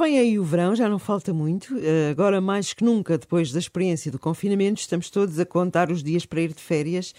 vem aí o verão, já não falta muito. Eh, agora, mais que nunca, depois da experiência do confinamento, estamos todos a contar os dias para ir de férias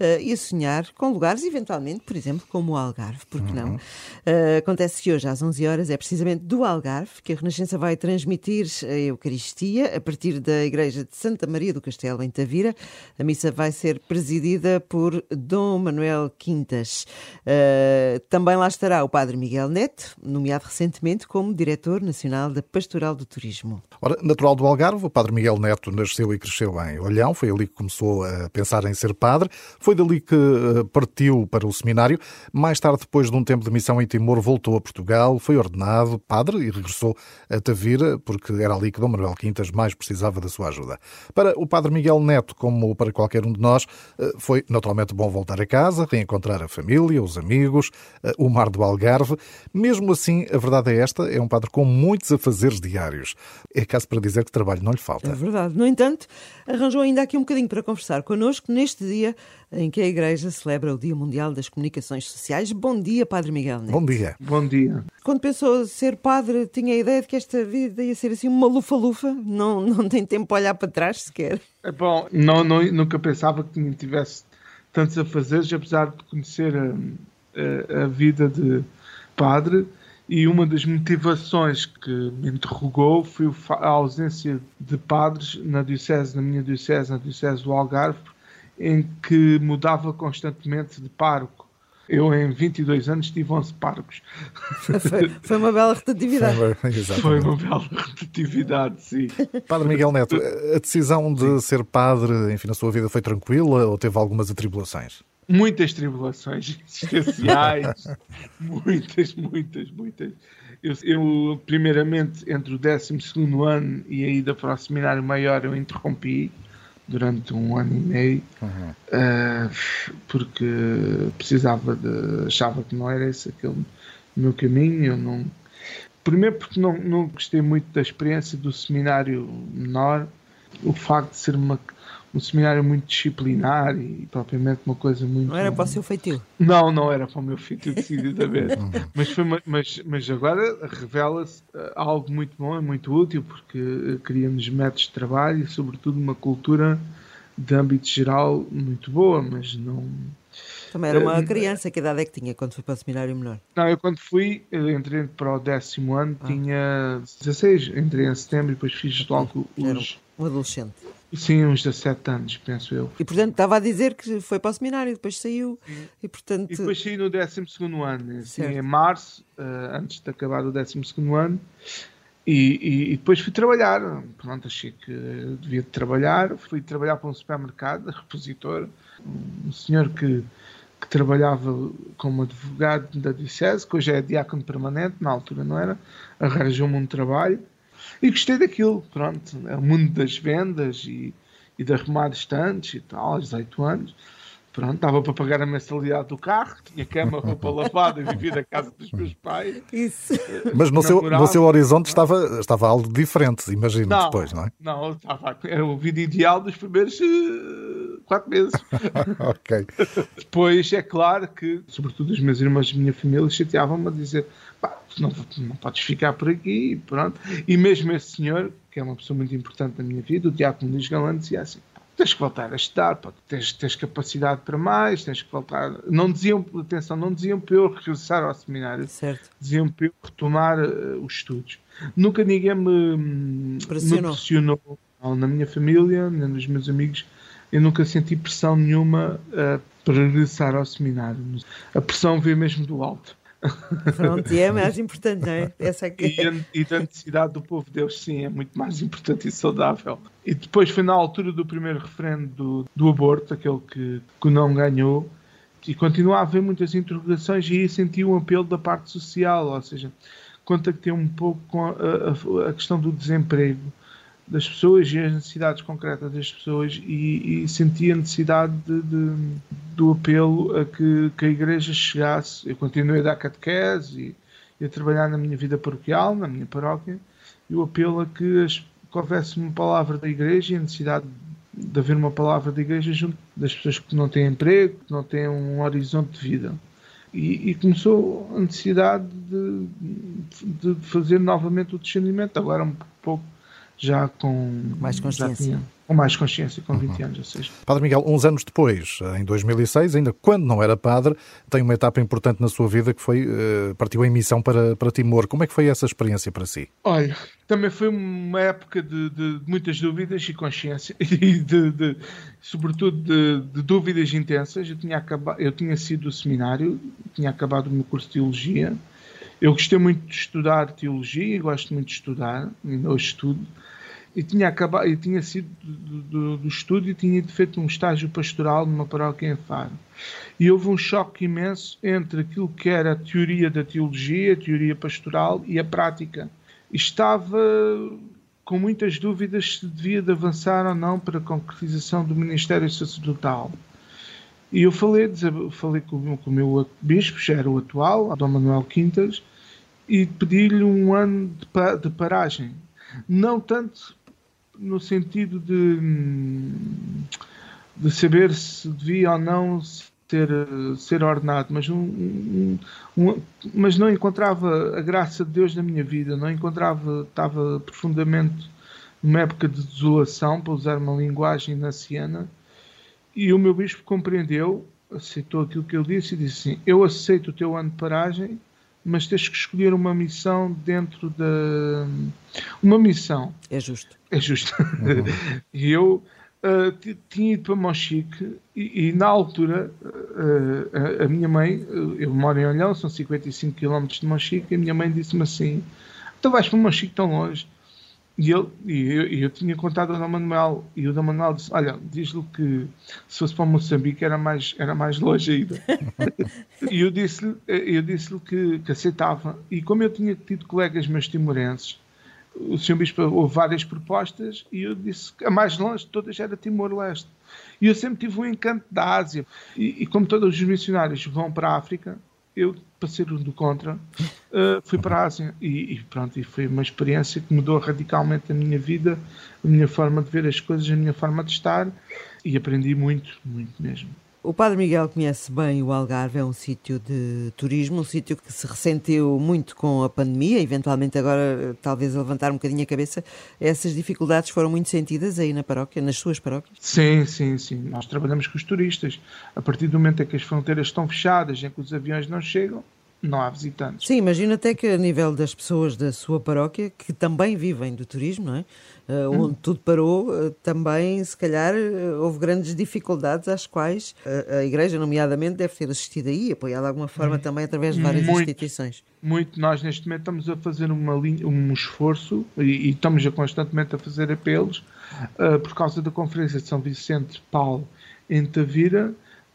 uh, e a sonhar com lugares, eventualmente, por exemplo, como o Algarve, porque uhum. não? Uh, acontece que hoje, às 11 horas, é precisamente do Algarve que a Renascença vai transmitir a Eucaristia a partir da Igreja de Santa Maria do Castelo, em Tavira. A missa vai ser presidida por Dom Manuel Quintas. Uh, também lá estará o Padre Miguel Neto, nomeado recentemente como Diretor Nacional da Pastoral do Turismo. Ora, natural do Algarve, o Padre Miguel Neto nasceu e cresceu em Olhão, foi ali que começou a pensar em ser padre. Foi dali que eh, partiu para o seminário. Mais tarde, depois de um tempo de missão em Timor, voltou a Portugal, foi ordenado padre e regressou a Tavira, porque era ali que Dom Manuel Quintas mais precisava da sua ajuda. Para o Padre Miguel Neto, como para qualquer um de nós, eh, foi naturalmente bom voltar a casa, reencontrar a família, os amigos, eh, o mar do Algarve. Mesmo assim, a verdade é esta, é um padre com muitos afazeres diários. É caso para dizer que trabalho não lhe falta. É verdade. No entanto, arranjou ainda aqui um bocadinho para conversar connosco neste dia em que a Igreja celebra o Dia Mundial das Comunicações Sociais. Bom dia, Padre Miguel Neto. Bom dia. Bom dia. Quando pensou ser padre, tinha a ideia de que esta vida ia ser assim uma lufa-lufa? Não, não tem tempo para olhar para trás sequer? É bom, não, não, nunca pensava que tivesse tantos a fazer, apesar de conhecer a, a, a vida de padre e uma das motivações que me interrogou foi a ausência de padres na diocese, na minha diocese, na diocese do Algarve, em que mudava constantemente de pároco. Eu, em 22 anos, tive 11 párocos. Foi, foi uma bela rotatividade. Foi, foi uma bela rotatividade, sim. Padre Miguel Neto, a decisão de sim. ser padre, enfim, na sua vida foi tranquila ou teve algumas atribulações? Muitas tribulações existenciais. muitas, muitas, muitas. Eu, eu, primeiramente, entre o 12 ano e a ida para o seminário maior, eu interrompi durante um ano e meio uhum. uh, porque precisava de achava que não era esse aquele meu caminho eu não primeiro porque não, não gostei muito da experiência do seminário menor o facto de ser uma um seminário muito disciplinar e propriamente uma coisa muito. Não era para o seu feitio? Não, não era para o meu feitio, decididamente. mas, foi, mas, mas agora revela-se eh, algo muito bom e muito útil, porque eh, criamos métodos de trabalho e, sobretudo, uma cultura de âmbito geral muito boa, mas não. Também era uma eh, criança, que idade é que tinha quando foi para o seminário menor? Não, eu quando fui, entrei para o décimo ano, ah. tinha 16, entrei em setembro e depois fiz logo os. Um adolescente. Sim, uns 17 anos, penso eu. E portanto estava a dizer que foi para o seminário, depois saiu e portanto. E depois saí no 12 ano, assim, em março, uh, antes de acabar o 12 ano, e, e, e, depois fui trabalhar. Pronto, achei que devia trabalhar. Fui trabalhar para um supermercado, repositor, um senhor que, que trabalhava como advogado da Diocese, que hoje é diácono permanente, na altura não era, arranjou-me um trabalho e gostei daquilo, pronto. É o mundo das vendas e, e de arrumar estantes e tal, aos 18 anos. Pronto, estava para pagar a mensalidade do carro, tinha cama, roupa lavada e vivia na casa dos meus pais. Isso. Mas no, seu, no seu horizonte estava, estava algo diferente, imagino, não, depois, não é? Não, estava, era o vídeo ideal dos primeiros uh, quatro meses. ok. Depois, é claro que, sobretudo os meus irmãos e minha família, chateavam-me a dizer pá, não, não podes ficar por aqui, pronto. E mesmo esse senhor, que é uma pessoa muito importante na minha vida, o Diácono Luís Galante, dizia assim, tens que voltar a estudar, pá, tens, tens capacidade para mais, tens que voltar. Não diziam, atenção, não diziam para eu regressar ao seminário, certo. diziam para eu retomar uh, os estudos. Nunca ninguém me pressionou. Me pressionou na minha família, nem nos meus amigos, eu nunca senti pressão nenhuma uh, para regressar ao seminário. A pressão veio mesmo do alto. Pronto, e é mais importante, não é? Essa é e, e a necessidade do povo de Deus, sim, é muito mais importante e saudável. E depois foi na altura do primeiro referendo do, do aborto, aquele que, que não ganhou, e continua a haver muitas interrogações e aí senti um apelo da parte social, ou seja, contactei um pouco com a, a, a questão do desemprego das pessoas e as necessidades concretas das pessoas e, e senti a necessidade de, de, do apelo a que, que, a igreja chegasse. Eu continuei a dar catequese e, e, a trabalhar na minha vida paroquial, na minha paróquia, e o apelo a que, as, que houvesse uma palavra da igreja e a necessidade de haver uma palavra da igreja junto das pessoas que não têm emprego, que não têm um horizonte de vida. E, e, começou a necessidade de, de, fazer novamente o discernimento, agora um pouco já com mais consciência com mais consciência, com 20 uhum. anos, ou seja. Padre Miguel, uns anos depois, em 2006, ainda quando não era padre, tem uma etapa importante na sua vida que foi, uh, partiu em missão para, para Timor. Como é que foi essa experiência para si? Olha, também foi uma época de, de muitas dúvidas e consciência, e de, de sobretudo de, de, dúvidas intensas. Eu tinha, acabado, eu tinha sido do seminário, tinha acabado o meu curso de Teologia, eu gostei muito de estudar Teologia e gosto muito de estudar, ainda hoje estudo, e tinha acabado, e tinha sido do, do, do estúdio e tinha feito um estágio pastoral numa paróquia em Faro. E houve um choque imenso entre aquilo que era a teoria da teologia, a teoria pastoral e a prática. Estava com muitas dúvidas se devia de avançar ou não para a concretização do ministério sacerdotal. E eu falei, falei com, com o meu bispo, já era o atual, Dom Manuel Quintas, e pedi-lhe um ano de, de paragem. Não tanto no sentido de, de saber se devia ou não ser, ser ordenado, mas, um, um, mas não encontrava a graça de Deus na minha vida, não encontrava, estava profundamente numa época de desolação, para usar uma linguagem naciana, e o meu bispo compreendeu, aceitou aquilo que eu disse e disse assim: Eu aceito o teu ano de paragem, mas tens que escolher uma missão dentro da. Uma missão. É justo. É justo. Uhum. e eu uh, tinha ido para Mochique e, e na altura uh, a, a, minha mãe, eu moro em Olhão, são 55 km de Mochique, e a minha mãe disse-me assim: Tu vais para Mochique tão longe e, ele, e eu, eu, tinha contado ao Dom Manuel, e o Dom Manuel disse: Olha, diz-lhe que se fosse para Moçambique era mais, era mais longe ainda. e eu disse-lhe eu disse que, que aceitava. E como eu tinha tido colegas meus timorenses, o Sr. Bispo houve várias propostas e eu disse que a mais longe de todas era Timor-Leste. E eu sempre tive um encanto da Ásia. E, e como todos os missionários vão para a África, eu, para ser do contra, uh, fui para a Ásia e, e, pronto, e foi uma experiência que mudou radicalmente a minha vida, a minha forma de ver as coisas, a minha forma de estar e aprendi muito, muito mesmo. O Padre Miguel conhece bem o Algarve, é um sítio de turismo, um sítio que se ressentiu muito com a pandemia, eventualmente agora talvez a levantar um bocadinho a cabeça. Essas dificuldades foram muito sentidas aí na paróquia, nas suas paróquias? Sim, sim, sim. Nós trabalhamos com os turistas. A partir do momento em que as fronteiras estão fechadas, em que os aviões não chegam, não há visitantes. Sim, imagina até que a nível das pessoas da sua paróquia, que também vivem do turismo, não é? Uh, hum. onde tudo parou, uh, também, se calhar, uh, houve grandes dificuldades às quais a Igreja, nomeadamente, deve ter assistido aí, apoiado de alguma forma hum. também através de várias muito, instituições. Muito. Nós, neste momento, estamos a fazer uma linha, um esforço e, e estamos a constantemente a fazer apelos por causa da Conferência de São Vicente Paulo em Tavira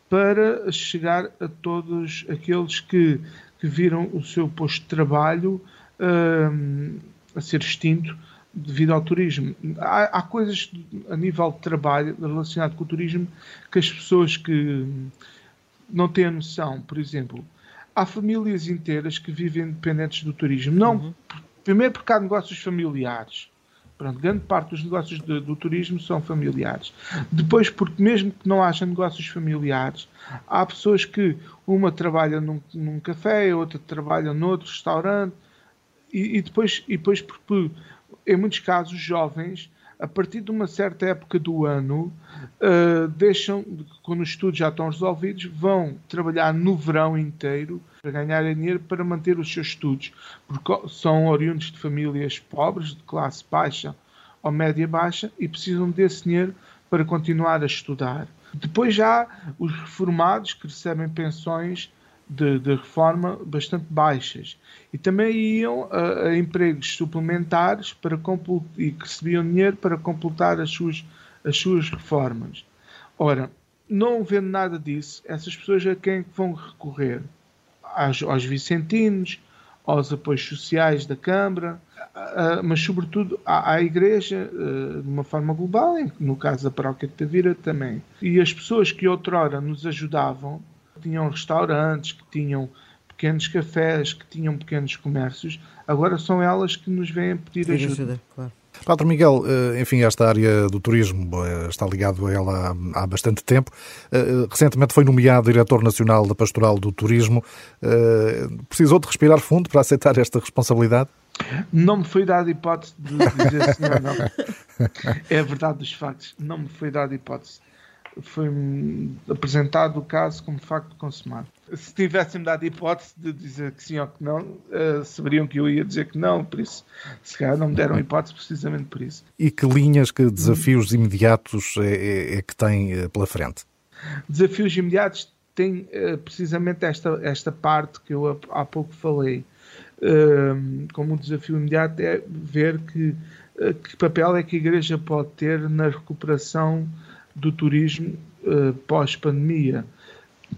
para chegar a todos aqueles que que viram o seu posto de trabalho uh, a ser extinto devido ao turismo. Há, há, coisas a nível de trabalho relacionado com o turismo que as pessoas que não têm a noção, por exemplo, há famílias inteiras que vivem dependentes do turismo. Não, uhum. Primeiro porque há negócios familiares. Pronto, grande parte dos negócios de, do turismo são familiares. Depois, porque mesmo que não haja negócios familiares, há pessoas que uma trabalha num, num café, outra trabalha noutro restaurante, e, e, depois, e depois, porque em muitos casos, jovens, a partir de uma certa época do ano, uh, deixam, quando os estudos já estão resolvidos, vão trabalhar no verão inteiro para ganhar dinheiro para manter os seus estudos, porque são oriundos de famílias pobres, de classe baixa ou média baixa, e precisam desse dinheiro para continuar a estudar. Depois já os reformados que recebem pensões de, de reforma bastante baixas e também iam a, a empregos suplementares para e que recebiam dinheiro para completar as suas, as suas reformas. Ora, não vendo nada disso, essas pessoas a quem vão recorrer? aos, aos vicentinos, aos apoios sociais da Câmara, mas sobretudo à, à Igreja eh, de uma forma global, no caso da Paróquia de Tavira também. E as pessoas que outrora nos ajudavam, tinham restaurantes, que tinham pequenos cafés, que tinham pequenos comércios, agora são elas que nos vêm pedir ajuda. ajuda claro. Padre Miguel, eh, enfim, esta área do turismo eh, está ligado a ela há bastante tempo. Eh, recentemente foi nomeado diretor nacional da Pastoral do Turismo. Precisou de respirar fundo para aceitar esta responsabilidade? Não me foi dada hipótese de dizer sim ou não. É a verdade dos factos. Não me foi dada hipótese foi apresentado o caso como facto consumado. Se tivessem dado hipótese de dizer que sim ou que não, uh, saberiam que eu ia dizer que não, por isso, se calhar não me deram hipótese precisamente por isso. E que linhas, que desafios imediatos é, é, é que tem eh, pela frente? Desafios imediatos tem uh, precisamente esta, esta parte que eu há pouco falei. Uh, como um desafio imediato é ver que, que papel é que a Igreja pode ter na recuperação do turismo uh, pós-pandemia,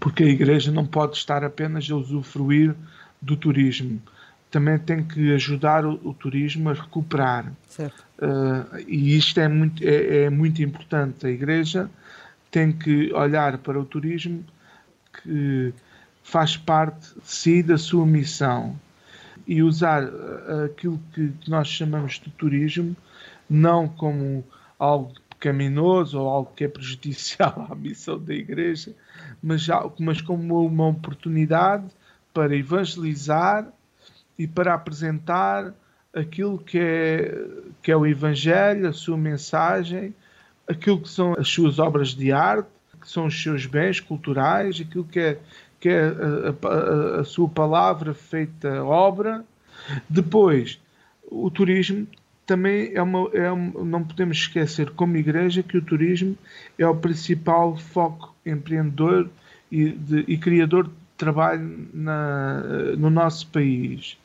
porque a Igreja não pode estar apenas a usufruir do turismo, também tem que ajudar o, o turismo a recuperar. Uh, e isto é muito, é, é, muito importante. A Igreja tem que olhar para o turismo que faz parte de si da sua missão e usar eh, aquilo que nós chamamos de turismo não como algo pecaminoso ou algo que é prejudicial à missão da Igreja, mas, mas como uma oportunidade para evangelizar e para apresentar aquilo que é, que é o Evangelho, a sua mensagem, aquilo que são as suas obras de arte, que são os seus bens culturais, aquilo que é, que é a, a, a sua palavra feita obra. Depois, o turismo também é uma, é uma, não podemos esquecer, como igreja, que o turismo é o principal foco empreendedor e, de, e criador de trabalho na, no nosso país.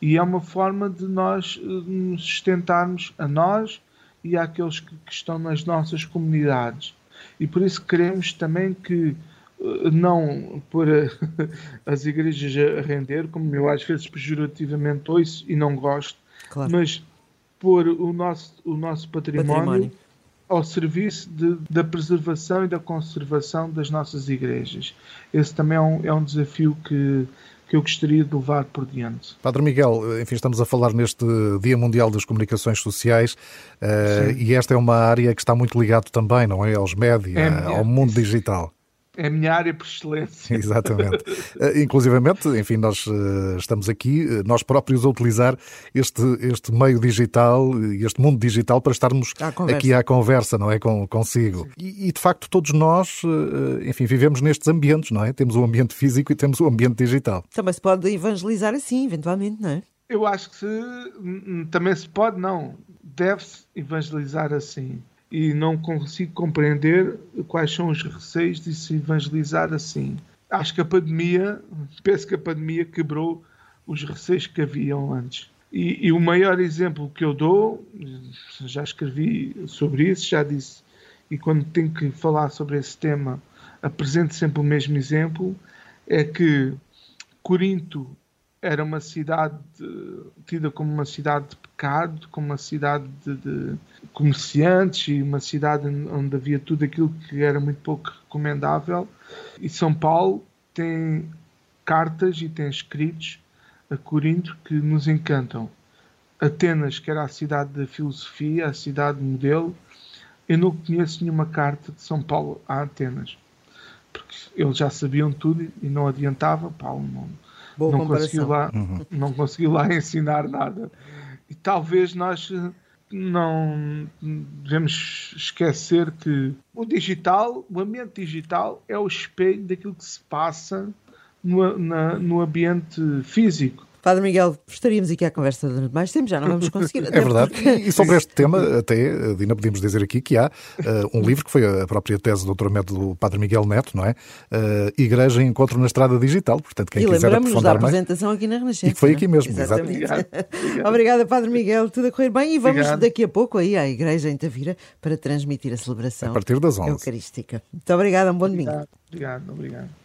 E é uma forma de nós eh, nos sustentarmos a nós e àqueles que, que estão nas nossas comunidades. E por isso queremos também que eh, não por as igrejas a render, como eu às vezes pejorativamente ouço e não gosto, claro. mas pôr o nosso, o nosso património, património. ao serviço de, da preservação e da conservação das nossas igrejas. Esse também é um, é um desafio que, que eu gostaria de levar por diante. Padre Miguel, enfim, estamos a falar neste Dia Mundial das Comunicações Sociais uh, e esta é uma área que está muito ligada também, não é? Aos médias, é, ao mundo digital. É a minha área por excelência. Exatamente. Eh, inclusivamente, enfim, nós eh, estamos aqui, eh, nós próprios, a utilizar este, este meio digital, este mundo digital, para estarmos à aqui à conversa, não é? Com, consigo. E, e, de facto, todos nós, enfim, vivemos nestes ambientes, não é? Temos o ambiente físico e temos o ambiente digital. Também se pode evangelizar assim, eventualmente, não é? Eu acho que se, também se pode, não. Deve-se evangelizar assim e não consigo compreender quais são os receios de se evangelizar assim. Acho que a pandemia, penso que a pandemia quebrou os receios que haviam antes. E, e, o maior exemplo que eu dou, já escrevi sobre isso, já disse, e quando tenho que falar sobre esse tema, apresento sempre o mesmo exemplo, é que Corinto era uma cidade tida como uma cidade de pecado, como uma cidade de, de, comerciantes e uma cidade onde havia tudo aquilo que era muito pouco recomendável. E São Paulo tem cartas e tem escritos a Corinto que nos encantam. Atenas, que era a cidade da filosofia, a cidade modelo, eu não conheço nenhuma carta de São Paulo a Atenas. Porque eles já sabiam tudo e não adiantava, Paulo não, Boa não conseguiu lá, uhum. não conseguiu lá ensinar nada. E talvez nós não devemos esquecer que o digital, o ambiente digital é o espelho daquilo que se passa no, na, no ambiente físico. Padre Miguel, estaríamos aqui à conversa durante mais tempo, já não vamos conseguir. é verdade. Porque... E sobre este tema, até, Dina, podemos dizer aqui que há uh, um livro que foi a própria tese de doutoramento do Padre Miguel Neto, não é? Uh, Igreja Encontro na Estrada Digital. Portanto, quem e quiser aprofundar da apresentação mais... aqui na Renascença. E que foi aqui mesmo, exatamente. Obrigada, Padre Miguel. Tudo a correr bem e vamos Obrigado. daqui a pouco aí à Igreja em Tavira para transmitir a celebração a partir das 11. eucarística. Muito obrigada, um bom obrigado, domingo. Obrigado, obrigado.